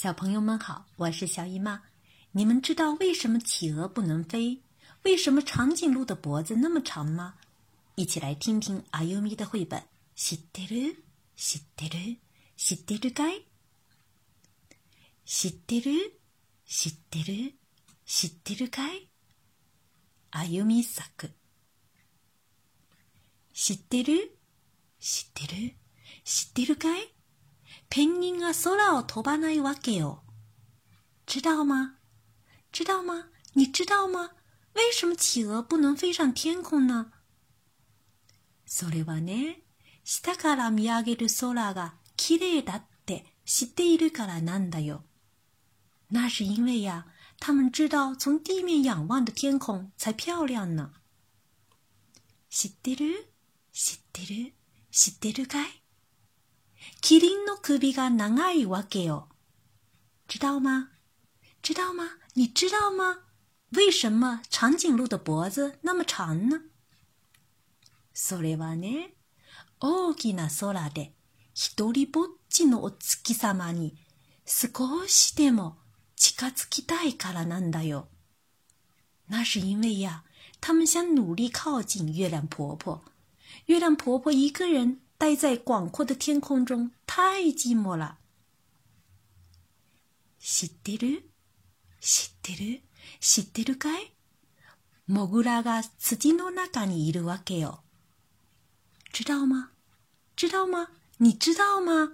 小朋友们好，我是小姨妈。你们知道为什么企鹅不能飞？为什么长颈鹿的脖子那么长吗？一起来听听阿优咪的绘本。知ってる？知ってる？知ってるかい？知ってる？知ってる？知ってるかい？あゆみ作。知ってる？知ってる？知ってるかい？ ペンギンが空を飛ばないわけよ。知道吗？知道吗？你知道吗？为什么企鹅不能飞上天空呢？それはね、下から見上げる空が綺麗だって知っているからなんだよ。那是因为呀，他们知道从地面仰望的天空才漂亮呢。知ってる？知ってる？知ってるかい？キリンの首が長いわけよ。知道吗？知道吗？你知道吗？为什么长颈鹿的脖子那么长呢？それはね、大きな空で一人ぼっちのお月様に少しでも近づきたいからなんだよ。那是因为呀，他们想努力靠近月亮婆婆。月亮婆婆一个人待在广阔的天空中，太寂寞了。知ってる？知ってる？知ってるかい？モグラが土の中にいるわけよ。知道吗？知道吗？你知道吗？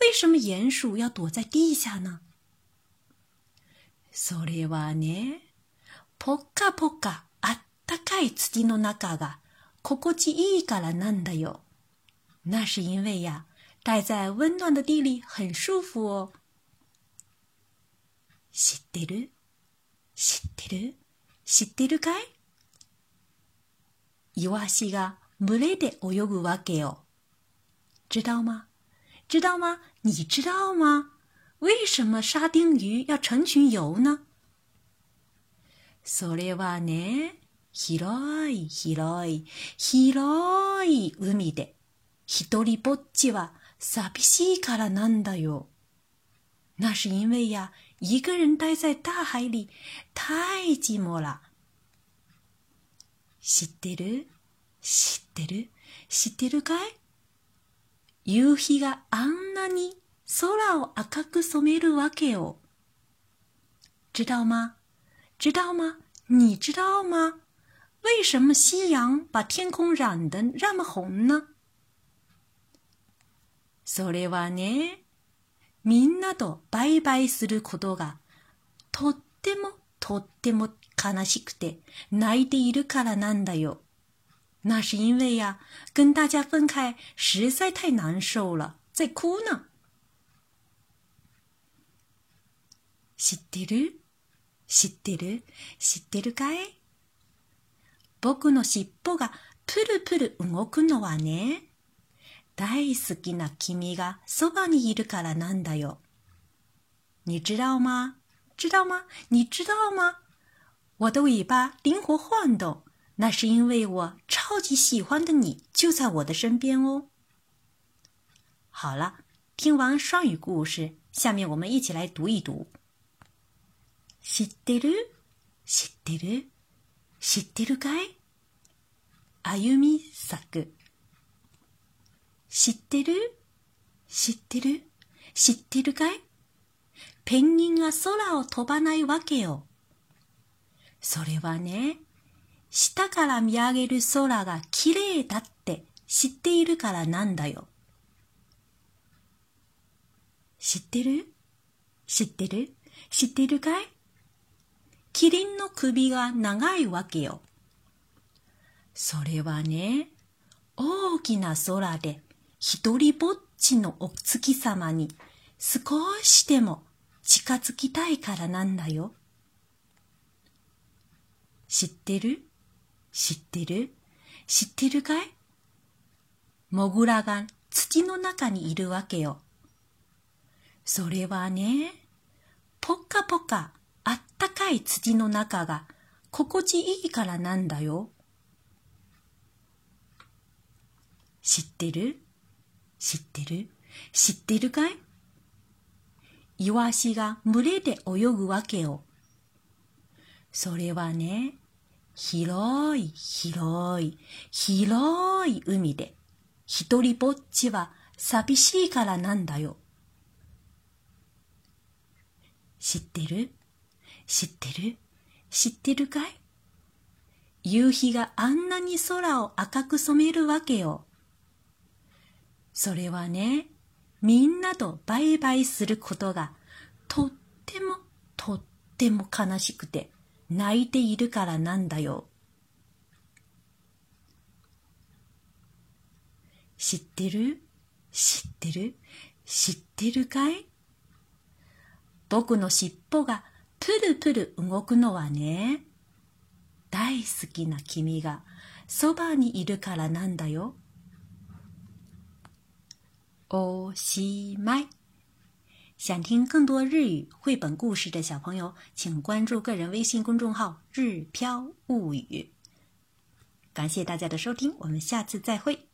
为什么鼹鼠要躲在地下呢？それはね、ぽっかぽかあったかい土の中が心地いいからなんだよ。那是因为呀，待在温暖的地里很舒服哦。知ってる？知ってる？知ってるかい？イワシが群れで泳ぐわけよ。知道吗？知道吗？你知道吗？为什么沙丁鱼要成群游呢？それはね、広い広い広い海で 一人ぼっちは寂しいからなんだよ。那是因为呀，一个人待在大海里太寂寞了。知ってる？知ってる？知ってるかい？夕日があんなに空を赤く染めるわけよ。知道吗？知道吗？你知道吗？为什么夕阳把天空染得那么红呢？それはね、みんなとバイバイすることがとってもとっても悲しくて泣いているからなんだよ。那是因为呀，跟大家分开实在太难受了，在哭呢。知ってる？知ってる？知ってるかい？僕の尻尾がプルプル動くのはね、大好きな君がそばにいるからなんだよ。你知道吗？知道吗？你知道吗？我的尾巴灵活晃动，那是因为我超级喜欢的你就在我的身边哦。好了，听完双语故事，下面我们一起来读一读。知ってる？知ってる？知ってるかい？あゆみ作。 知ってる？知ってる？知ってるかい？ペンギンが空を飛ばないわけよ。それはね、下から見上げる空が綺麗だって知っているからなんだよ。知ってる？知ってる？知ってるかい？キリンの首が長いわけよ。それはね、大きな空で一人ぼっちのお月様に少しでも近づきたいからなんだよ。知ってる？知ってる？知ってるかい？モグラが土の中にいるわけよ。それはね、ぽっかぽかあったかい土の中が心地いいからなんだよ。知ってる？知ってる？知ってるかい？イワシが群れで泳ぐわけよ。それはね、広い広い広い海で、一人ぼっちは寂しいからなんだよ。知ってる？知ってる？知ってるかい？夕日があんなに空を赤く染めるわけよ。それはね、みんなとバイバイすることがとってもとっても悲しくて泣いているからなんだよ。知ってる？知ってる？知ってるかい？僕の尻尾がプルプル動くのはね、大好きな君がそばにいるからなんだよ。おしまい。想听更多日语绘本故事的小朋友，请关注个人微信公众号“日飘物语”。感谢大家的收听，我们下次再会。